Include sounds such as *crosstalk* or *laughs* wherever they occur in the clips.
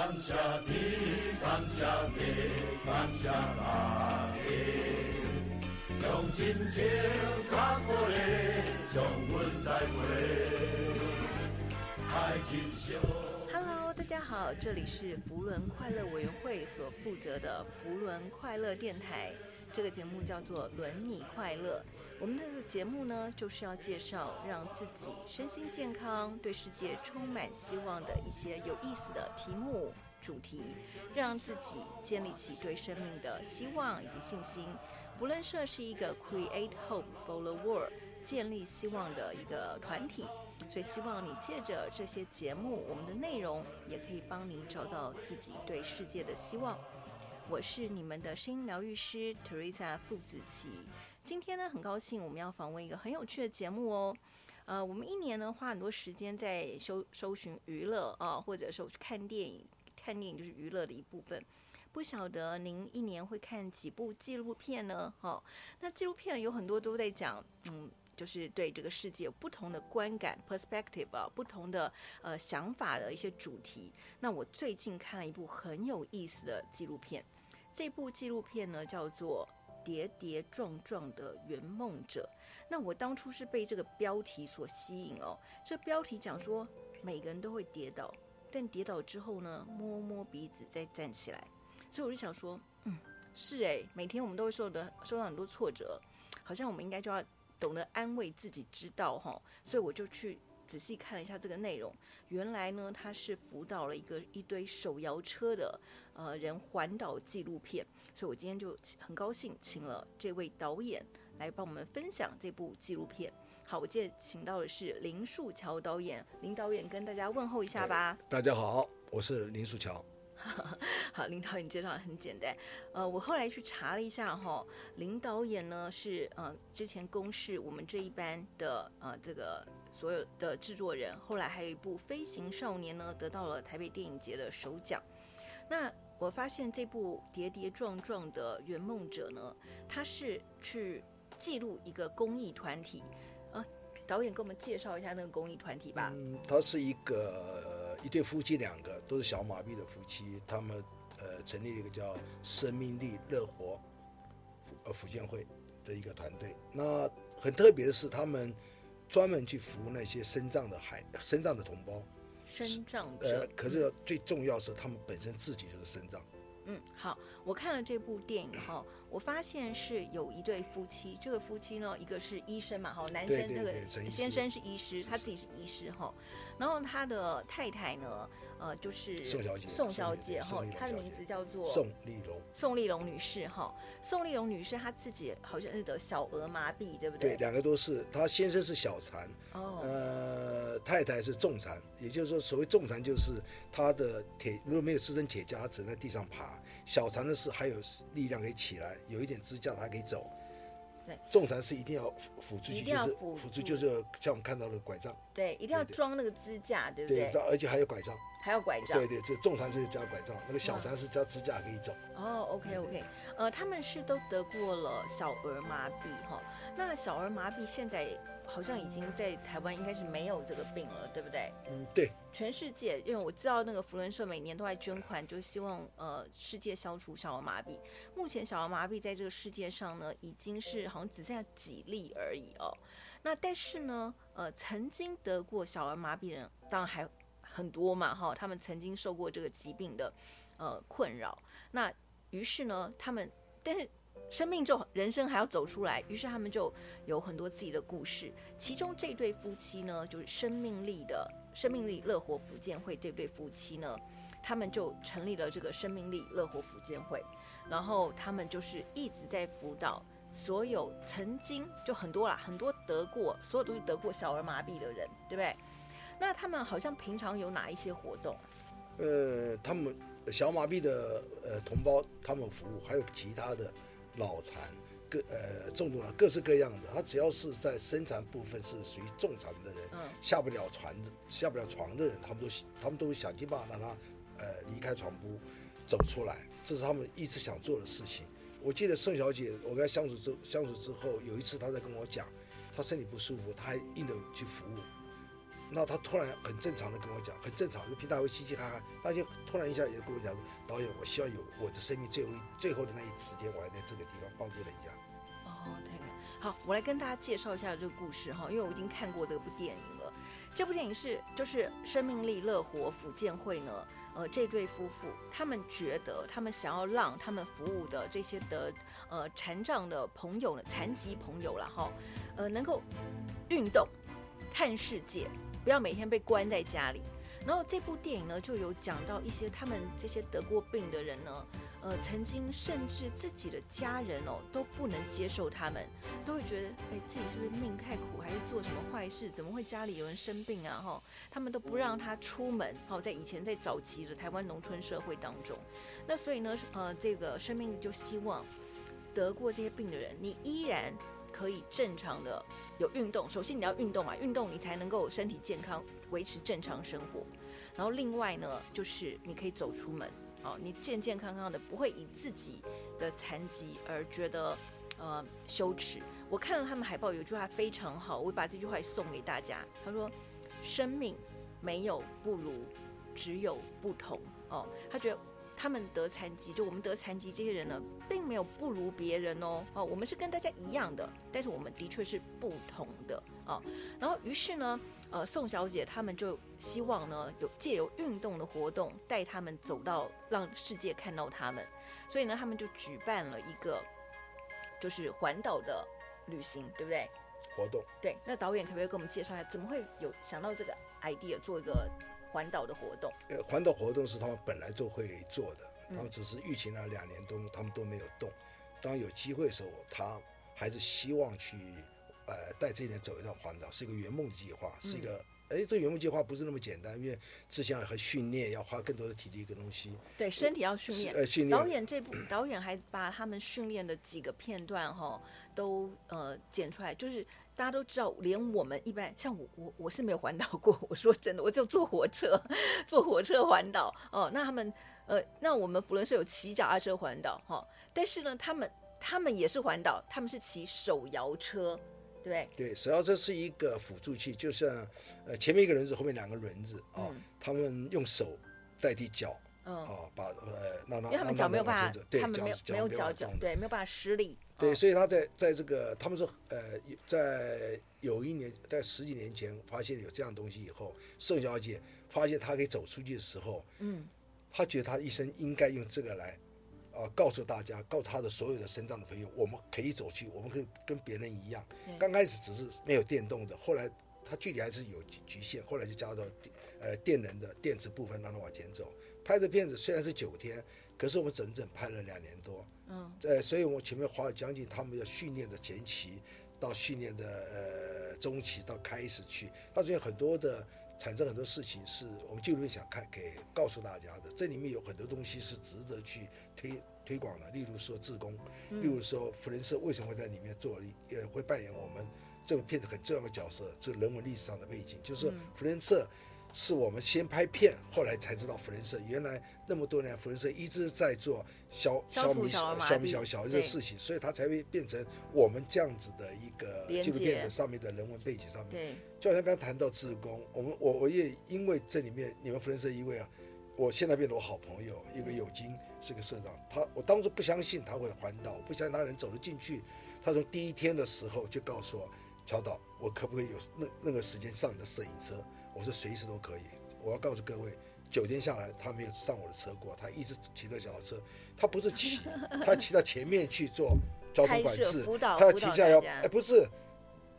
感谢你，感谢你，感谢大家，用真情甲鼓励，将阮栽培，爱情烧。Hello，大家好，这里是扶轮快乐委员会所负责的扶轮快乐电台。这个节目叫做“轮你快乐”。我们的节目呢，就是要介绍让自己身心健康、对世界充满希望的一些有意思的题目、主题，让自己建立起对生命的希望以及信心。不论社是一个 Create Hope for the World，建立希望的一个团体。所以希望你借着这些节目，我们的内容也可以帮您找到自己对世界的希望。我是你们的声音疗愈师 Teresa 傅子琪。今天呢，很高兴我们要访问一个很有趣的节目哦。呃，我们一年呢花很多时间在搜搜寻娱乐啊，或者说看电影，看电影就是娱乐的一部分。不晓得您一年会看几部纪录片呢？哦，那纪录片有很多都在讲，嗯。就是对这个世界有不同的观感 perspective 啊，不同的呃想法的一些主题。那我最近看了一部很有意思的纪录片，这部纪录片呢叫做《跌跌撞撞的圆梦者》。那我当初是被这个标题所吸引哦。这标题讲说每个人都会跌倒，但跌倒之后呢，摸摸鼻子再站起来。所以我就想说，嗯，是诶，每天我们都会受的受到很多挫折，好像我们应该就要。懂得安慰自己，知道哈，所以我就去仔细看了一下这个内容。原来呢，他是辅导了一个一堆手摇车的呃人环岛纪录片，所以我今天就很高兴请了这位导演来帮我们分享这部纪录片。好，我今天请到的是林树桥导演，林导演跟大家问候一下吧。大家好，我是林树桥。*laughs* 好，林导演介绍很简单。呃，我后来去查了一下哈，林导演呢是呃之前公示我们这一班的呃这个所有的制作人，后来还有一部《飞行少年》呢得到了台北电影节的首奖。那我发现这部跌跌撞撞的圆梦者呢，他是去记录一个公益团体。呃，导演给我们介绍一下那个公益团体吧。嗯，他是一个。一对夫妻，两个都是小马币的夫妻，他们呃成立了一个叫“生命力乐活”呃福建会的一个团队。那很特别的是，他们专门去服务那些身障的孩、身障的同胞。身障呃，可是最重要是他们本身自己就是身障。嗯，好，我看了这部电影哈，我发现是有一对夫妻，这个夫妻呢，一个是医生嘛，哈，男生那个先生是医师，他自己是医师哈，然后他的太太呢，呃，就是宋小姐，宋小姐哈，她的名字叫做宋丽蓉，宋丽蓉女士哈，宋丽蓉女士她自己好像是得小儿麻痹，对不对？对，两个都是，她先生是小残，哦，呃，太太是重残，也就是说，所谓重残就是她的铁如果没有支撑铁架，她只能在地上爬。小残的是还有力量可以起来，有一点支架，她可以走。对，重残是一定要辅助，一定要辅辅助，就是像我们看到的拐杖。对，一定要装那个支架，对不对？对，而且还有拐杖，还有拐杖。对对，这重残就是加拐杖，那个小残是加支架可以走。哦，OK OK，呃，他们是都得过了小儿麻痹哈。那小儿麻痹现在。好像已经在台湾应该是没有这个病了，对不对？嗯，对。全世界，因为我知道那个福伦社每年都在捐款，就希望呃世界消除小儿麻痹。目前小儿麻痹在这个世界上呢，已经是好像只剩下几例而已哦。那但是呢，呃，曾经得过小儿麻痹的人当然还很多嘛，哈，他们曾经受过这个疾病的呃困扰。那于是呢，他们但是。生命就人生还要走出来，于是他们就有很多自己的故事。其中这对夫妻呢，就是生命力的生命力乐活福建会这对夫妻呢，他们就成立了这个生命力乐活福建会，然后他们就是一直在辅导所有曾经就很多啦，很多得过所有都是得过小儿麻痹的人，对不对？那他们好像平常有哪一些活动？呃，他们小麻痹的呃同胞，他们服务还有其他的。脑残各呃重度了各式各样的，他只要是在生残部分是属于重残的人，嗯，下不了船的下不了床的人，他们都他们都会想尽办法让他呃离开床铺走出来，这是他们一直想做的事情。我记得宋小姐，我跟她相处之相处之后，有一次她在跟我讲，她身体不舒服，她还硬着去服务，那他突然很正常的跟我讲，很正常，就平常会嘻嘻哈哈，他就突然一下也跟我讲，导演，我希望有我的生命最后最后的那一时间，我还在这个地方帮助人家。哦，太好，我来跟大家介绍一下这个故事哈，因为我已经看过这部电影了。这部电影是就是生命力乐活福建会呢，呃，这对夫妇他们觉得他们想要让他们服务的这些的呃残障的朋友呢，残疾朋友了哈，呃，能够运动、看世界。不要每天被关在家里。然后这部电影呢，就有讲到一些他们这些得过病的人呢，呃，曾经甚至自己的家人哦都不能接受他们，都会觉得哎，自己是不是命太苦，还是做什么坏事？怎么会家里有人生病啊？哈，他们都不让他出门。好，在以前在早期的台湾农村社会当中，那所以呢，呃，这个生命就希望得过这些病的人，你依然。可以正常的有运动，首先你要运动嘛，运动你才能够身体健康，维持正常生活。然后另外呢，就是你可以走出门，哦，你健健康康的，不会以自己的残疾而觉得呃羞耻。我看到他们海报有一句话非常好，我会把这句话送给大家。他说：“生命没有不如，只有不同。”哦，他觉得。他们得残疾，就我们得残疾这些人呢，并没有不如别人哦，哦，我们是跟大家一样的，但是我们的确是不同的哦。然后于是呢，呃，宋小姐他们就希望呢，有借由运动的活动带他们走到让世界看到他们，所以呢，他们就举办了一个就是环岛的旅行，对不对？活动。对，那导演可不可以给我们介绍一下，怎么会有想到这个 idea 做一个？环岛的活动，呃，环岛活动是他们本来就会做的，他们只是疫情那两年多，他们都没有动。当有机会的时候，他还是希望去，呃，带这一年走一趟环岛，是一个圆梦计划，是一个，哎、嗯，这个圆梦计划不是那么简单，因为之前和训练要花更多的体力跟东西。对，身体要训练。呃，训练。导演这部导演还把他们训练的几个片段哈，都呃剪出来，就是。大家都知道，连我们一般像我，我我是没有环岛过。我说真的，我就坐火车，*laughs* 坐火车环岛。哦，那他们，呃，那我们扶轮社有骑脚踏车环岛，哈、哦。但是呢，他们他们也是环岛，他们是骑手摇车，对不对？对，手摇车是一个辅助器，就像呃前面一个轮子，后面两个轮子啊、哦嗯，他们用手代替脚。嗯，哦，把呃，那那因为他们脚没有办法，对，他们没有没有脚脚，对，没有办法施力。对，所以他在在这个，他们说，呃，在有一年，在十几年前发现有这样东西以后，宋小姐发现她可以走出去的时候，嗯，她觉得她一生应该用这个来，啊、呃，告诉大家，告诉她的所有的身障的朋友，我们可以走去，我们可以跟别人一样。刚开始只是没有电动的，后来它距离还是有局限，后来就加到电呃电能的电池部分，让它往前走。拍的片子虽然是九天，可是我们整整拍了两年多。嗯，呃，所以我们前面花了将近他们的训练的前期，到训练的呃中期，到开始去，到最后很多的产生很多事情是我们纪录片想看给告诉大家的。这里面有很多东西是值得去推推广的，例如说自宫，例如说扶轮社为什么会在里面做，也会扮演我们这个片子很重要的角色，这个人文历史上的背景，就是说扶轮社。是我们先拍片，后来才知道福仁社原来那么多年，福仁社一直在做消消弭小消弭小小这个事情，所以它才会变成我们这样子的一个纪录片的上面的人文背景上面。对，就好像刚刚谈到志工，我们我我也因为这里面你们福仁社一位啊，我现在变得我好朋友，一个友金是个社长，他我当初不相信他会环岛，不相信他能走得进去，他从第一天的时候就告诉我，乔导，我可不可以有那那个时间上你的摄影车？我说随时都可以。我要告诉各位，九天下来他没有上我的车过，他一直骑着脚踏车。他不是骑，*laughs* 他骑到前面去做交通管制，他要骑下要哎不是，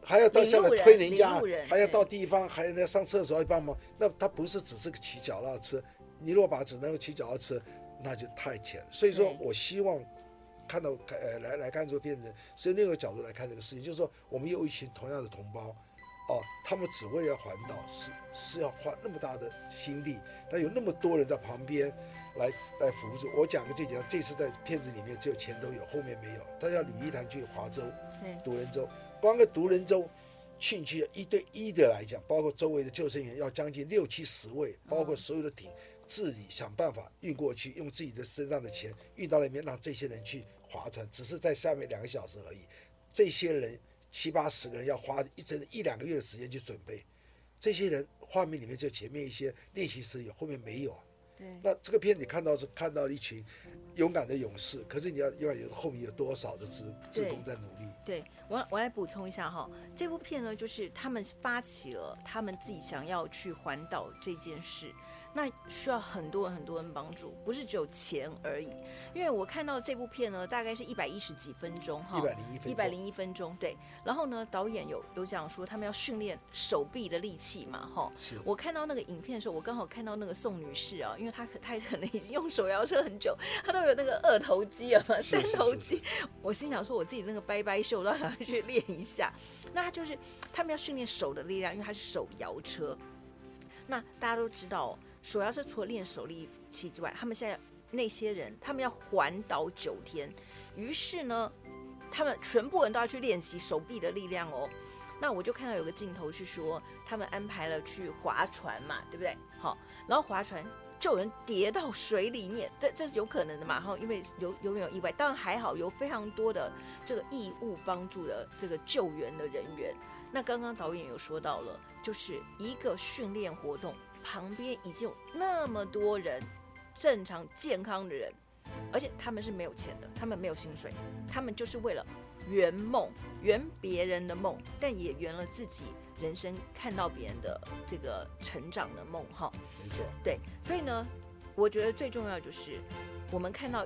还要到下来推人家，人还要到地方，还要上厕所要帮忙。那他不是只是个骑脚踏车，你如果把只能够骑脚踏车，那就太浅。所以说我希望看到呃来来看这个片子，是用另一个角度来看这个事情，就是说我们有一群同样的同胞。哦，他们只为了环岛，是是要花那么大的心力，但有那么多人在旁边来来辅助。我讲个最简单，这次在片子里面只有前头有，后面没有。大家吕一潭去划舟，独轮舟，光个独轮舟进去一对一的来讲，包括周围的救生员要将近六七十位，包括所有的艇，自己想办法运过去，用自己的身上的钱运到那边，让这些人去划船，只是在下面两个小时而已。这些人。七八十个人要花一整一两个月的时间去准备，这些人画面里面就前面一些练习时有，后面没有。对。那这个片你看到是看到一群勇敢的勇士，可是你要要有后面有多少的职职工在努力？对，我我来补充一下哈，这部片呢，就是他们发起了他们自己想要去环岛这件事。那需要很多人很多人帮助，不是只有钱而已。因为我看到这部片呢，大概是一百一十几分钟哈，一百零一分钟，一百零一分钟，对。然后呢，导演有有讲说他们要训练手臂的力气嘛，哈。是。我看到那个影片的时候，我刚好看到那个宋女士啊，因为她可她可能已经用手摇车很久，她都有那个二头肌啊嘛，三头肌。我心想说，我自己那个掰掰袖，都想去练一下。那他就是他们要训练手的力量，因为他是手摇车。那大家都知道。手摇车除了练手力气之外，他们现在那些人，他们要环岛九天，于是呢，他们全部人都要去练习手臂的力量哦。那我就看到有个镜头是说，他们安排了去划船嘛，对不对？好，然后划船就有人跌到水里面，这这是有可能的嘛？哈，因为有有没有意外？当然还好，有非常多的这个义务帮助的这个救援的人员。那刚刚导演有说到了，就是一个训练活动。旁边已经有那么多人，正常健康的人，而且他们是没有钱的，他们没有薪水，他们就是为了圆梦，圆别人的梦，但也圆了自己人生看到别人的这个成长的梦，哈。没错。对，所以呢，我觉得最重要就是我们看到。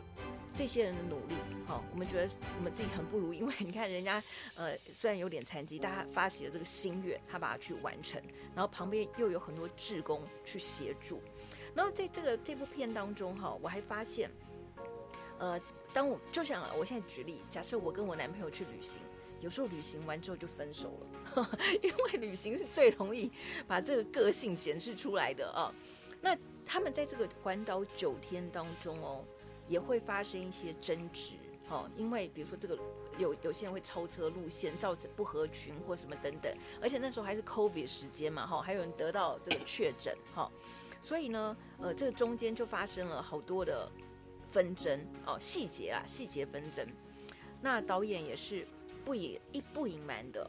这些人的努力，好，我们觉得我们自己很不如，因为 *laughs* 你看人家，呃，虽然有点残疾，但他发起了这个心愿，他把它去完成，然后旁边又有很多志工去协助，然后在这个这部片当中，哈，我还发现，呃，当我就想，我现在举例，假设我跟我男朋友去旅行，有时候旅行完之后就分手了，*laughs* 因为旅行是最容易把这个个性显示出来的啊。那他们在这个环岛九天当中哦。也会发生一些争执，哈，因为比如说这个有有些人会超车路线，造成不合群或什么等等，而且那时候还是 COVID 时间嘛，哈，还有人得到这个确诊，哈，所以呢，呃，这个中间就发生了好多的纷争哦，细节啊，细节纷争。那导演也是不隐一不隐瞒的，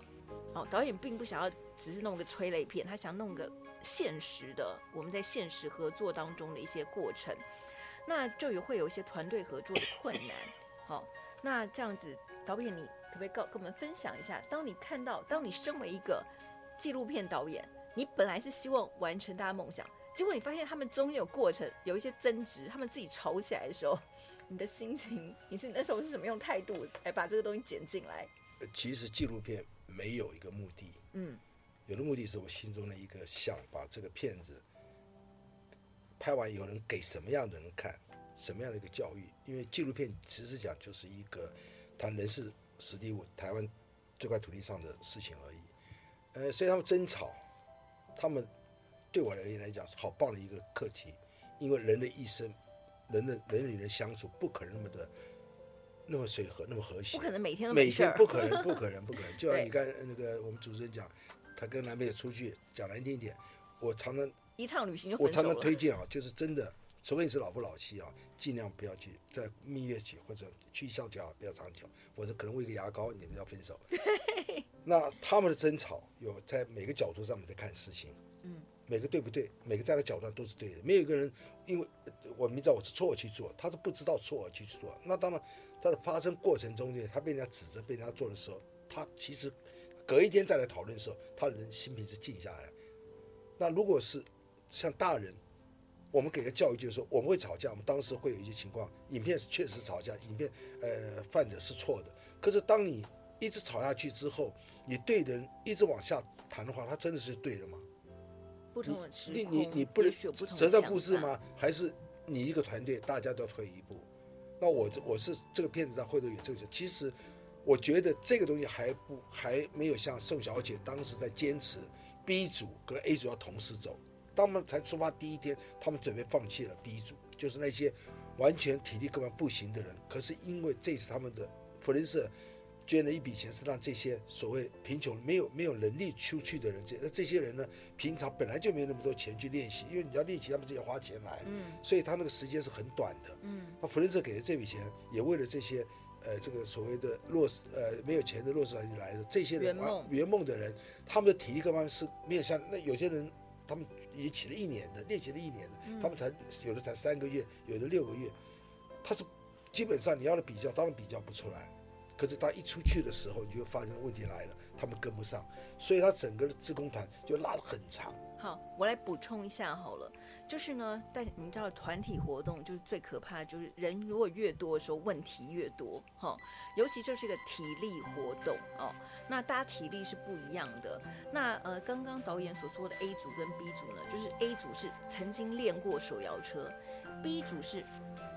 哦，导演并不想要只是弄个催泪片，他想弄个现实的，我们在现实合作当中的一些过程。那就有会有一些团队合作的困难，好，那这样子，导演你可不可以告跟我们分享一下？当你看到，当你身为一个纪录片导演，你本来是希望完成大家梦想，结果你发现他们中间有过程，有一些争执，他们自己吵起来的时候，你的心情，你是那时候是什么用态度来把这个东西剪进来？其实纪录片没有一个目的，嗯，有的目的是我心中的一个想把这个片子。拍完以后能给什么样的人看，什么样的一个教育？因为纪录片其实讲就是一个谈人事实地物，台湾这块土地上的事情而已。呃，所以他们争吵，他们对我而言来讲是好棒的一个课题，因为人的一生，人的人与人相处不可能那么的那么随和，那么和谐，不可能每天都每天不可能，*laughs* 不可能，不可能。就像你刚那个我们主持人讲，他跟男朋友出去讲难听一点，我常常。一趟旅行就我常常推荐啊，就是真的，除非你是老夫老妻啊，尽量不要去在蜜月期或者去孝家不要长久，或者可能为一个牙膏你们要分手。那他们的争吵有在每个角度上面在看事情，嗯，每个对不对，每个站的角度上都是对的，没有一个人因为我明知道我是错而去做，他是不知道错而去做。那当然，在发生过程中间，他被人家指责、被人家做的时候，他其实隔一天再来讨论的时候，他人心平是静下来。那如果是像大人，我们给个教育就是说，我们会吵架，我们当时会有一些情况，影片是确实吵架，影片呃犯者是错的。可是当你一直吵下去之后，你对人一直往下谈的话，他真的是对的吗？不同的你你你不能择善固执吗？还是你一个团队大家都要退一步？那我我是这个片子上会都有这个，其实我觉得这个东西还不还没有像宋小姐当时在坚持 B 组跟 A 组要同时走。他们才出发第一天，他们准备放弃了 B 组，就是那些完全体力根本不行的人。可是因为这次他们的弗林斯捐了一笔钱，是让这些所谓贫穷、没有没有能力出去的人，这这些人呢，平常本来就没有那么多钱去练习，因为你要练习，他们自己花钱来，嗯，所以他那个时间是很短的，嗯。那弗林斯给的这笔钱，也为了这些呃这个所谓的弱势呃没有钱的弱势团体来的这些人圆梦圆梦的人，他们的体力各方面是没有像那有些人，他们也起了一年的练习了一年的，嗯、他们才有的才三个月，有的六个月，他是基本上你要的比较，当然比较不出来。可是他一出去的时候，你就发现问题来了，他们跟不上，所以他整个的自工团就拉得很长。好，我来补充一下好了，就是呢，但你知道团体活动就是最可怕，就是人如果越多的时候，问题越多。哈、哦，尤其这是一个体力活动哦，那大家体力是不一样的。那呃，刚刚导演所说的 A 组跟 B 组呢，就是 A 组是曾经练过手摇车，B 组是。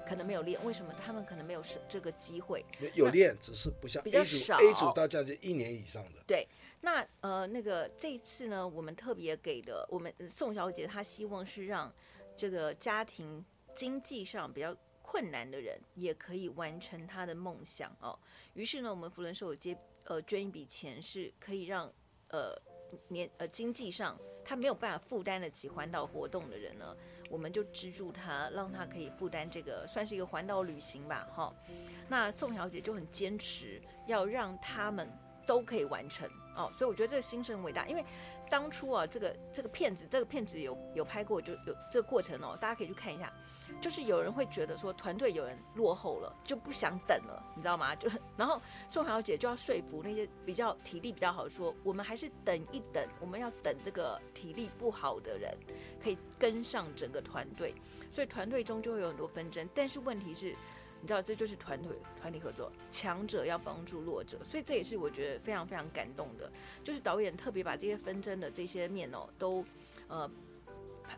可能没有练，为什么他们可能没有这个机会？有练，只是不像 A 组，比较少。A 组大家就一年以上的。对，那呃，那个这一次呢，我们特别给的，我们宋小姐她希望是让这个家庭经济上比较困难的人也可以完成她的梦想哦。于是呢，我们福伦社有接呃捐一笔钱，是可以让呃年呃经济上他没有办法负担得起环岛活动的人呢。我们就资助他，让他可以负担这个，算是一个环岛旅行吧，哈。那宋小姐就很坚持要让他们都可以完成哦，所以我觉得这个心声伟大，因为当初啊，这个这个片子，这个片子有有拍过，就有这个过程哦，大家可以去看一下。就是有人会觉得说团队有人落后了，就不想等了，你知道吗？就然后宋小姐就要说服那些比较体力比较好，说我们还是等一等，我们要等这个体力不好的人可以跟上整个团队，所以团队中就会有很多纷争。但是问题是，你知道这就是团队团体合作，强者要帮助弱者，所以这也是我觉得非常非常感动的，就是导演特别把这些纷争的这些面哦都呃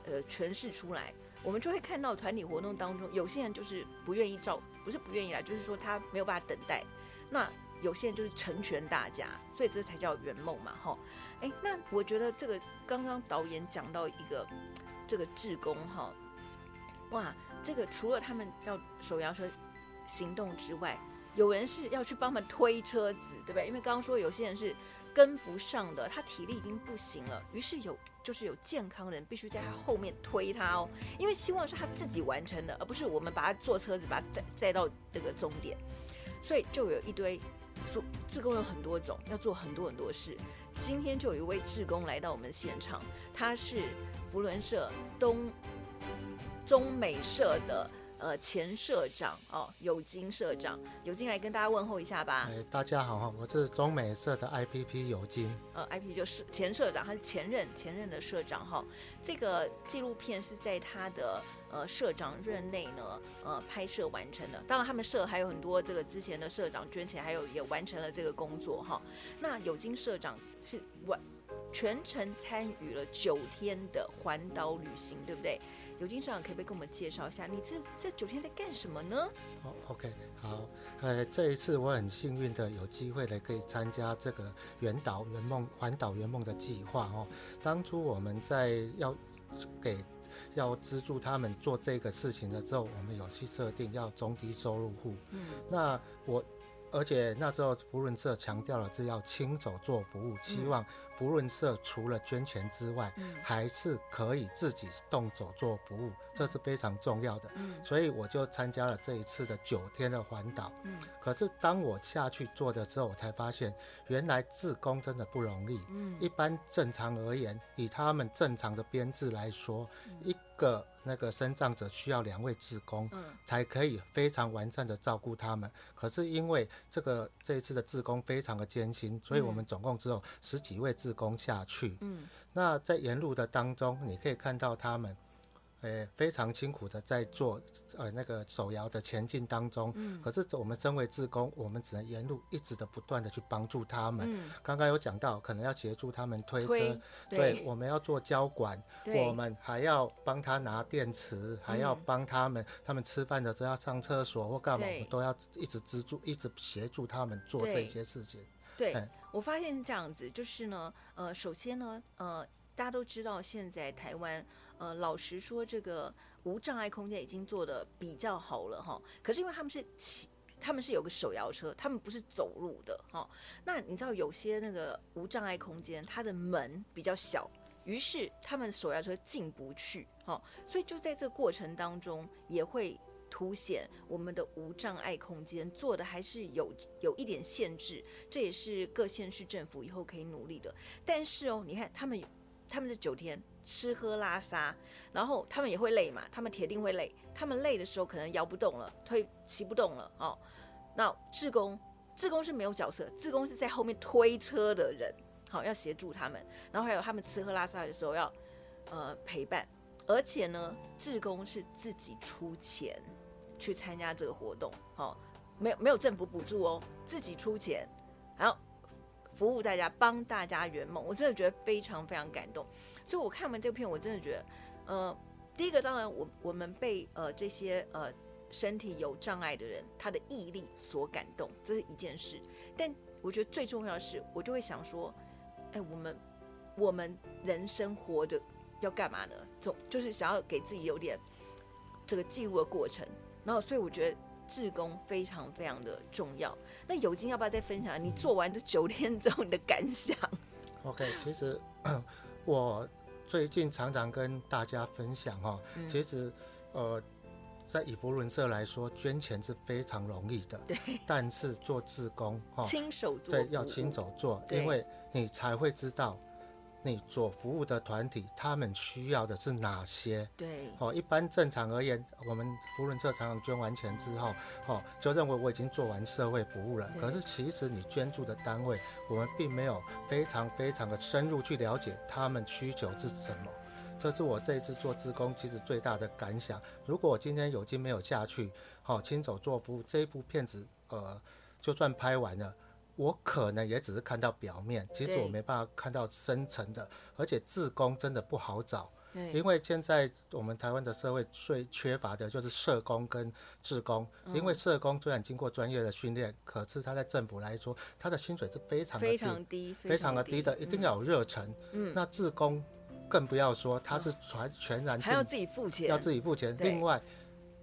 呃诠释出来。我们就会看到团体活动当中，有些人就是不愿意照，不是不愿意来，就是说他没有办法等待。那有些人就是成全大家，所以这才叫圆梦嘛，哈。哎，那我觉得这个刚刚导演讲到一个这个志工哈，哇，这个除了他们要手摇车行动之外，有人是要去帮忙推车子，对不对？因为刚刚说有些人是跟不上的，他体力已经不行了，于是有。就是有健康人必须在他后面推他哦，因为希望是他自己完成的，而不是我们把他坐车子把他载载到这个终点。所以就有一堆说，志工有很多种，要做很多很多事。今天就有一位志工来到我们现场，他是福伦社东中美社的。呃，前社长哦，有金社长，有金来跟大家问候一下吧。哎，大家好哈，我是中美社的 IPP 有金。呃，IPP 就是前社长，他是前任前任的社长哈。这个纪录片是在他的呃社长任内呢，呃拍摄完成的。当然，他们社还有很多这个之前的社长捐钱，还有也完成了这个工作哈。那有金社长是完全程参与了九天的环岛旅行，对不对？有金社长可不可以跟我们介绍一下，你这这九天在干什么呢？好、oh，OK，好，呃，这一次我很幸运的有机会来，可以参加这个圆岛圆梦环岛圆梦的计划哦。当初我们在要给要资助他们做这个事情的时候，我们有去设定要中低收入户。嗯，那我而且那时候福润社强调了是要亲手做服务，希望。福润社除了捐钱之外，嗯，还是可以自己动手做服务，这是非常重要的。嗯，所以我就参加了这一次的九天的环岛。嗯，可是当我下去做的时候，我才发现原来自工真的不容易。嗯，一般正常而言，以他们正常的编制来说，嗯，一个那个生障者需要两位志工，嗯，才可以非常完善的照顾他们。可是因为这个这一次的志工非常的艰辛，所以我们总共只有十几位志工下去，嗯，那在沿路的当中，你可以看到他们，诶，非常辛苦的在做，呃，那个手摇的前进当中，嗯，可是我们身为志工，我们只能沿路一直的不断的去帮助他们。嗯，刚刚有讲到，可能要协助他们推车，推对，对，我们要做交管，我们还要帮他拿电池，还要帮他们，他们吃饭的时候要上厕所或干嘛，我们都要一直资助，一直协助他们做这些事情。对，我发现是这样子，就是呢，呃，首先呢，呃，大家都知道现在台湾，呃，老实说，这个无障碍空间已经做得比较好了哈。可是因为他们是骑，他们是有个手摇车，他们不是走路的哈。那你知道有些那个无障碍空间，它的门比较小，于是他们手摇车进不去哈。所以就在这个过程当中，也会凸显我们的无障碍空间，做的还是有有一点限制，这也是各县市政府以后可以努力的。但是哦，你看他们他们这九天吃喝拉撒，然后他们也会累嘛，他们铁定会累，他们累的时候可能摇不动了，推骑不动了哦。那志工，志工是没有角色，志工是在后面推车的人，好、要协助他们，然后还有他们吃喝拉撒的时候要呃陪伴。而且呢，志工是自己出钱去参加这个活动，哦，没有没有政府补助哦，自己出钱，然后服务大家，帮大家圆梦，我真的觉得非常非常感动。所以我看完这片，我真的觉得，呃，第一个当然我我们被呃这些呃身体有障碍的人他的毅力所感动，这是一件事。但我觉得最重要的是，我就会想说，哎，我们我们人生活着。要干嘛呢？总就是想要给自己有点这个记录的过程，然后所以我觉得志工非常非常的重要。那有金要不要再分享你做完这九天之后你的感想？OK，其实 *clears throat* 我最近常常跟大家分享哈，嗯、其实呃，在以佛伦社来说，捐钱是非常容易的，对。但是做志工哈，亲手做，对，要亲手做，因为你才会知道。你所服务的团体，他们需要的是哪些？对，哦，一般正常而言，我们福轮社常常捐完钱之后，哦，就认为我已经做完社会服务了。可是其实你捐助的单位，我们并没有非常非常的深入去了解他们需求是什么。这是我这一次做志工其实最大的感想。如果我今天有金没有下去，好，亲手做服务，这一部片子，呃，就算拍完了。我可能也只是看到表面，其实我没办法看到深层的，而且自工真的不好找，因为现在我们台湾的社会最缺乏的就是社工跟志工，因为社工虽然经过专业的训练，可是他在政府来说，他的薪水是非常的低，非常低，非常的低的，一定要有热忱。嗯，那志工更不要说，他是全全然还要自己付钱，要自己付钱。另外，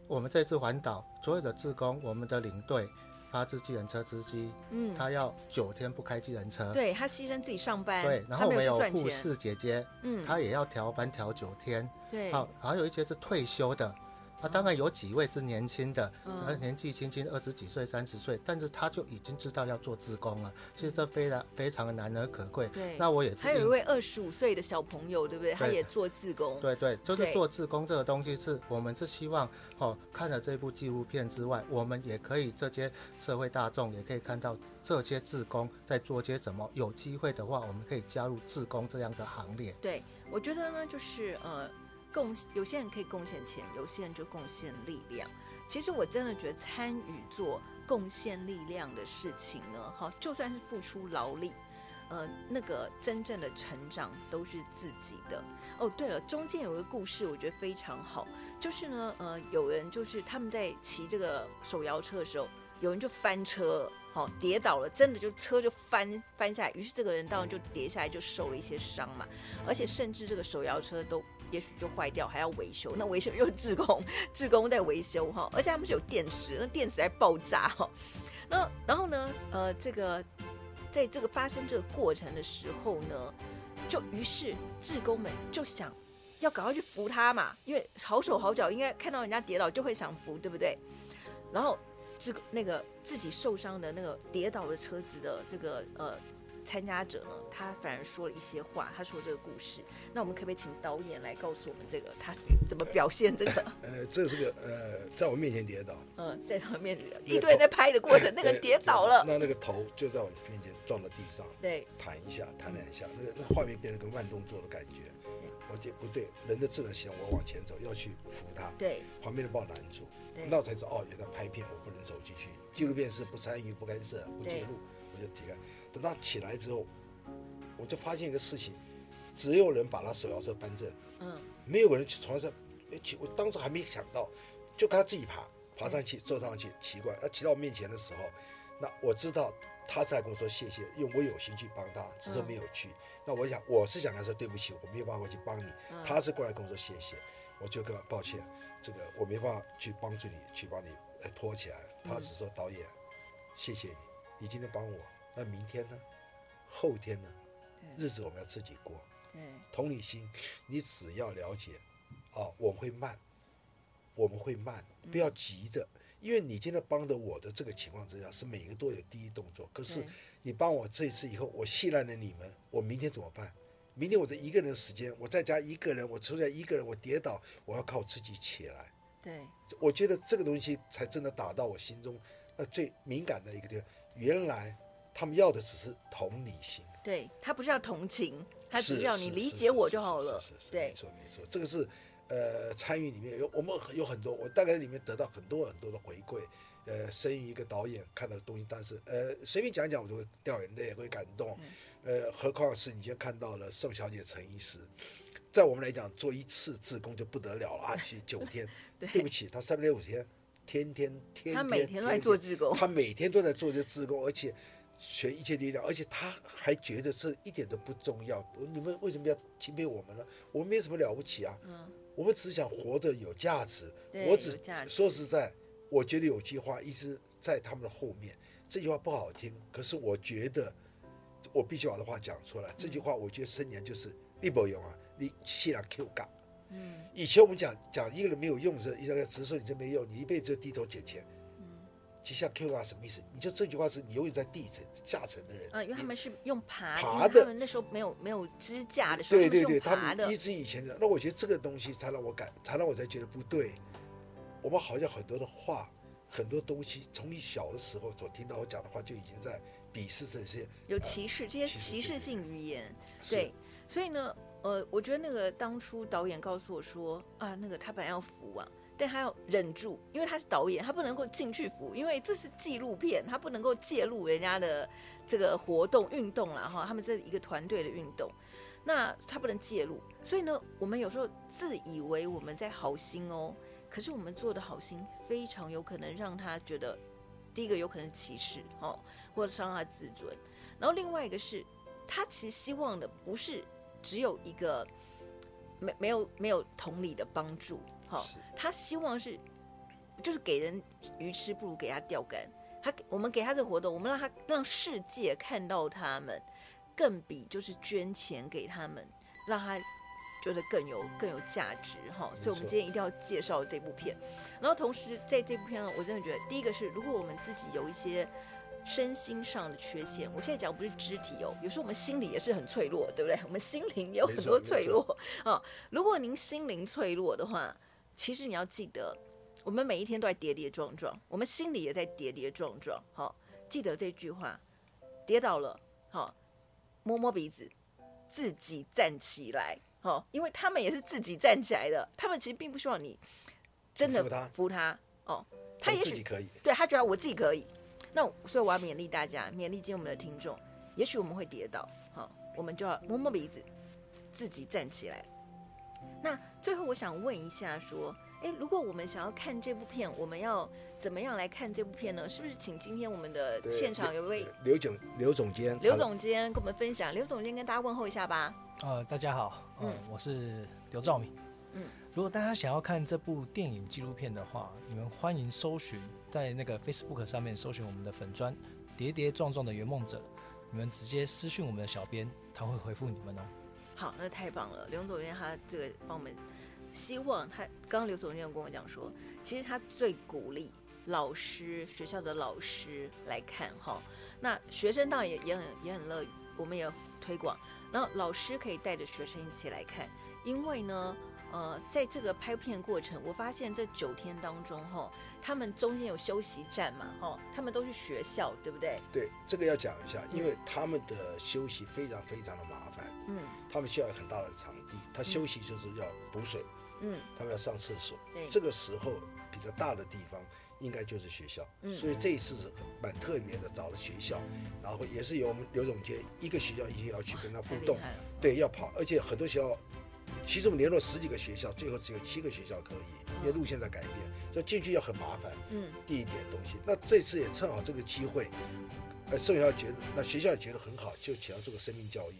我们这次环岛所有的志工，我们的领队。发自计程车司机，嗯，他要九天不开计程车，对，他牺牲自己上班，对，然后我们有护士姐姐，嗯，他也要调班调九天，对，好，还有一些是退休的。啊，当然有几位是年轻的，呃、嗯，年纪轻轻，二十几岁、三十岁，但是他就已经知道要做志工了。其实这非常非常的难能可贵。对，那我也是。还有一位二十五岁的小朋友，对不对？对，他也做志工。对对，就是做志工这个东西是，是我们是希望哦，看了这部纪录片之外，我们也可以这些社会大众也可以看到这些志工在做些什么。有机会的话，我们可以加入志工这样的行列。对，我觉得呢，就是呃。贡有些人可以贡献钱，有些人就贡献力量。其实我真的觉得参与做贡献力量的事情呢，哈，就算是付出劳力，呃，那个真正的成长都是自己的。哦，对了，中间有个故事，我觉得非常好，就是呢，呃，有人就是他们在骑这个手摇车的时候，有人就翻车了，好，跌倒了，真的就车就翻翻下来，于是这个人当然就跌下来，就受了一些伤嘛，而且甚至这个手摇车都。也许就坏掉，还要维修。那维修又是志工，志工在维修哈，而且他们是有电池，那电池在爆炸哈。那然后呢，呃，这个在这个发生这个过程的时候呢，就于是志工们就想要赶快去扶他嘛，因为好手好脚，应该看到人家跌倒就会想扶，对不对？然后这个那个自己受伤的那个跌倒的车子的这个呃。参加者呢，他反而说了一些话。他说这个故事，那我们可不可以请导演来告诉我们这个他怎么表现这个？*laughs* 呃，这是个呃，在我面前跌倒。嗯，在他面前，一堆人在拍的过程，那个人跌倒了。那那个头就在我面前撞到地上，对，弹一下，弹两下，那个那画面变得跟慢动作的感觉。我觉得不对，人的自然形象，我往前走，要去扶他。对，旁边的把我拦住，那我才知道哦，原来拍片，我不能走进去。纪录片是不参与、不干涉、不介入，我就提开。等他起来之后，我就发现一个事情，只有人把他手摇车搬正，嗯，没有人去床上，哎，起，我当时还没想到，就看他自己爬，爬上去，坐上去，奇怪，他骑到我面前的时候，那我知道他在跟我说谢谢，因为我有心去帮他，只是没有去。那我想，我是想跟他说对不起，我没有办法去帮你，他是过来跟我说谢谢，我就跟他抱歉，这个我没办法去帮助你，去帮你呃拖起来。他只说导演，谢谢你，你今天帮我。那明天呢？后天呢？日子我们要自己过。对，同理心，你只要了解，哦，我会慢，我们会慢，不要急的，因为你今天帮的我的这个情况之下，是每个都有第一动作。可是你帮我这一次以后，我信赖了你们，我明天怎么办？明天我这一个人的时间，我在家一个人，我出来一个人，我跌倒，我要靠自己起来。对，我觉得这个东西才真的打到我心中那最敏感的一个地方。原来他们要的只是同理心，对，他不是要同情，他只是要你理解我就好了。是是是，没错没错，这个是。呃，参与里面有我们有很多，我大概里面得到很多很多的回馈。呃，生于一个导演看到的东西，但是呃，随便讲讲我就会掉眼泪，会感动。呃，何况是你今天看到了宋小姐陈医师，在我们来讲，做一次自工就不得了了 *laughs* 啊！其实九天，*laughs* 对，对不起，他三百六十五天，天天天天，他每天都在做自工，他每天都在做这自工，而且全一切力量，而且他还觉得这一点都不重要。你们为什么要钦佩我们呢？我们没什么了不起啊。嗯我们只想活得有价值。我只说实在，我觉得有句话一直在他们的后面。这句话不好听，可是我觉得我必须把这话讲出来。这句话我觉得深年就是你不用啊，你气量 Q 嘎。嗯。以前我们讲讲一个人没有用的时候，一个只是说你这没用，你一辈子就低头捡钱。就像 Q 啊，什么意思？你就这句话是你永远在地层下层的人。嗯，因为他们是用爬爬的，他们那时候没有没有支架的时候，对对对，他们一直以前的。那我觉得这个东西才让我感，才让我才觉得不对。我们好像很多的话，很多东西，从你小的时候所听到我讲的话，就已经在鄙视这些有歧视、呃、这些歧视性语言。对，所以呢，呃，我觉得那个当初导演告诉我说啊，那个他本来要扶啊。但他要忍住，因为他是导演，他不能够进去扶，因为这是纪录片，他不能够介入人家的这个活动运动了哈。他们这一个团队的运动，那他不能介入。所以呢，我们有时候自以为我们在好心哦，可是我们做的好心非常有可能让他觉得，第一个有可能歧视哦，或者伤他自尊。然后另外一个是，他其实希望的不是只有一个没没有没有同理的帮助。好，他希望是，就是给人鱼吃不如给他钓竿。他我们给他这个活动，我们让他让世界看到他们，更比就是捐钱给他们，让他觉得更有更有价值哈。所以，我们今天一定要介绍这部片。然后，同时在这部片呢，我真的觉得，第一个是，如果我们自己有一些身心上的缺陷，我现在讲不是肢体哦，有时候我们心理也是很脆弱，对不对？我们心灵也有很多脆弱啊。如果您心灵脆弱的话，其实你要记得，我们每一天都在跌跌撞撞，我们心里也在跌跌撞撞。好，记得这句话：跌倒了，好，摸摸鼻子，自己站起来。好，因为他们也是自己站起来的，他们其实并不希望你真的扶他。哦，他也许可以，对，他觉得我自己可以。那所以我要勉励大家，勉励今天我们的听众，也许我们会跌倒，好，我们就要摸摸鼻子，自己站起来。那最后我想问一下，说，诶，如果我们想要看这部片，我们要怎么样来看这部片呢？是不是请今天我们的现场有位刘总刘总监，刘总监跟我们分享？刘总监跟大家问候一下吧。呃，大家好，嗯，我是刘兆敏。嗯，如果大家想要看这部电影纪录片的话，你们欢迎搜寻在那个 Facebook 上面搜寻我们的粉砖“跌跌撞撞的圆梦者”，你们直接私讯我们的小编，他会回复你们哦。好，那太棒了。刘总监他这个帮我们，希望他刚刚刘总监跟我讲说，其实他最鼓励老师、学校的老师来看哈。那学生当然也也很也很乐意，我们也推广。然后老师可以带着学生一起来看，因为呢。呃，在这个拍片过程，我发现这九天当中，哈，他们中间有休息站嘛，哈，他们都是学校，对不对？对，这个要讲一下，因为他们的休息非常非常的麻烦，嗯，他们需要有很大的场地，他休息就是要补水，嗯，他们要上厕所，对，这个时候比较大的地方应该就是学校，嗯，所以这一次是蛮特别的，找了学校，然后也是由我们刘总监一个学校一定要去跟他互动，对，要跑，而且很多学校。其实我们联络十几个学校，最后只有七个学校可以，因为路线在改变，所以进去要很麻烦。嗯，第一点东西，那这次也趁好这个机会，呃，宋校觉得，那学校也觉得很好，就想要做个生命教育。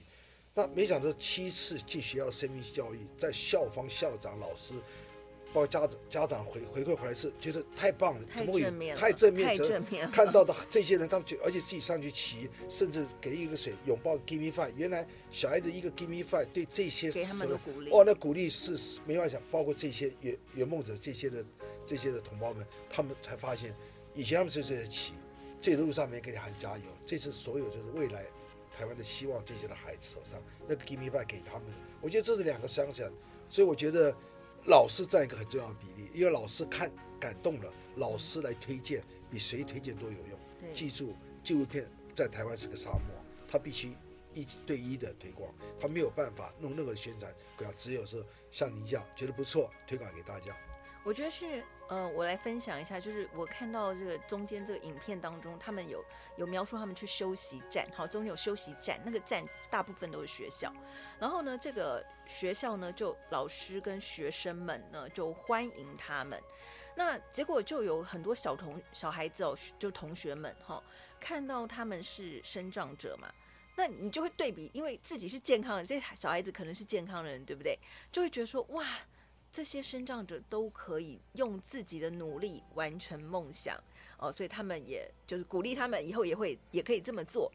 那没想到七次进学校的生命教育，在校方、校长、老师包括家长家长回回馈回来是觉得太棒了，太怎么会有正面太正面，太正面了看到的这些人，他们就而且自己上去骑，甚至给一个水拥抱 give me five。原来小孩子一个 give me five 对这些给他们的鼓励哦，那鼓励是没法想，包括这些圆圆梦者这些的这些的同胞们，他们才发现，以前他们就是在骑，这路上面给你喊加油，这是所有就是未来台湾的希望，这些的孩子手上那个 give me five 给他们的，我觉得这是两个相想，所以我觉得。老师占一个很重要的比例，因为老师看感动了，老师来推荐比谁推荐都有用。记住，纪录片在台湾是个沙漠，它必须一对一的推广，它没有办法弄任何宣传，只有是像你这样觉得不错，推广给大家。我觉得是，呃，我来分享一下，就是我看到这个中间这个影片当中，他们有有描述他们去休息站，好，中间有休息站，那个站大部分都是学校，然后呢，这个学校呢，就老师跟学生们呢就欢迎他们，那结果就有很多小同小孩子哦，就同学们哈、看到他们是身障者嘛，那你就会对比，因为自己是健康的，这些小孩子可能是健康的人，对不对？就会觉得说哇。这些生长者都可以用自己的努力完成梦想哦，所以他们也就是鼓励他们以后也会也可以这么做。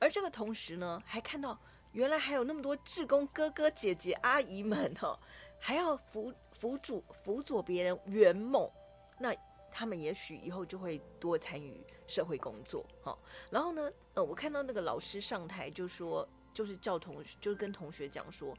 而这个同时呢，还看到原来还有那么多志工哥哥姐姐阿姨们哦，还要辅辅助辅佐别人圆梦，那他们也许以后就会多参与社会工作哈。然后呢，呃，我看到那个老师上台就说，就是叫同学就是跟同学讲说。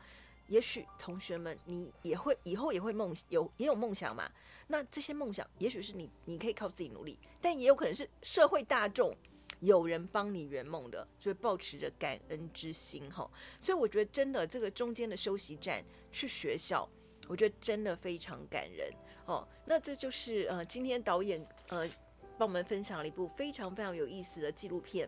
也许同学们，你也会以后也会梦有也有梦想嘛？那这些梦想，也许是你你可以靠自己努力，但也有可能是社会大众有人帮你圆梦的，所以抱持着感恩之心哈。所以我觉得真的这个中间的休息站去学校，我觉得真的非常感人哦。那这就是呃今天导演呃帮我们分享了一部非常非常有意思的纪录片。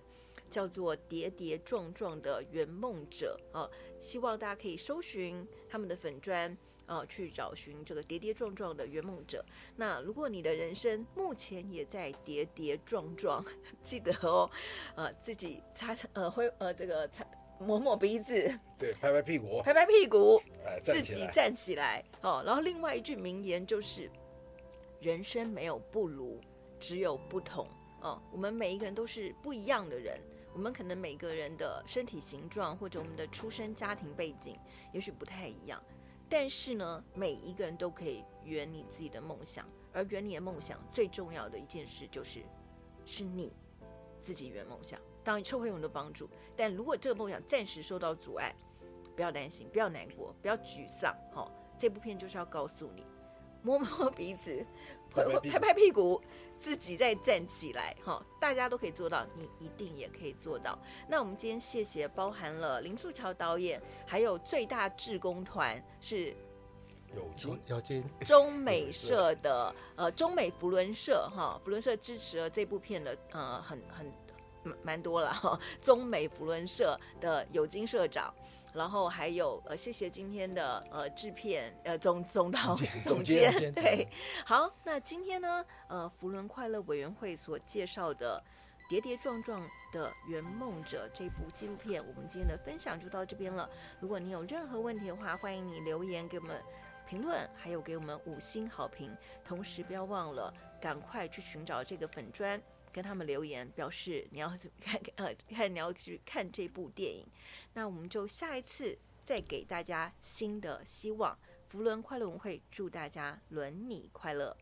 叫做跌跌撞撞的圆梦者啊，希望大家可以搜寻他们的粉砖。呃，去找寻这个跌跌撞撞的圆梦者。那如果你的人生目前也在跌跌撞撞，*laughs* 记得哦，呃，自己擦呃会呃这个擦抹抹鼻子，对，拍拍屁股，拍拍屁股，哎，自己站起来哦。然后另外一句名言就是：人生没有不如，只有不同哦。我们每一个人都是不一样的人。我们可能每个人的身体形状或者我们的出生家庭背景也许不太一样，但是呢，每一个人都可以圆你自己的梦想。而圆你的梦想最重要的一件事就是，是你自己圆梦想。当然，社会有很多帮助，但如果这个梦想暂时受到阻碍，不要担心，不要难过，不要沮丧。好，这部片就是要告诉你，摸摸鼻子，拍拍屁股。自己再站起来，哈，大家都可以做到，你一定也可以做到。那我们今天谢谢包含了林素桥导演，还有最大志工团是有金有金中美社的呃中美福伦社哈，福伦社支持了这部片的呃很很蛮多了哈，中美福伦社的有金社长。然后还有呃，谢谢今天的呃制片呃总总导总监对，好，那今天呢呃福伦快乐委员会所介绍的《跌跌撞撞的圆梦者》这部纪录片，我们今天的分享就到这边了。如果你有任何问题的话，欢迎你留言给我们评论，还有给我们五星好评。同时不要忘了赶快去寻找这个粉专。跟他们留言表示你要看 *laughs* 呃看你要去看这部电影，那我们就下一次再给大家新的希望。福伦快乐文会祝大家伦你快乐。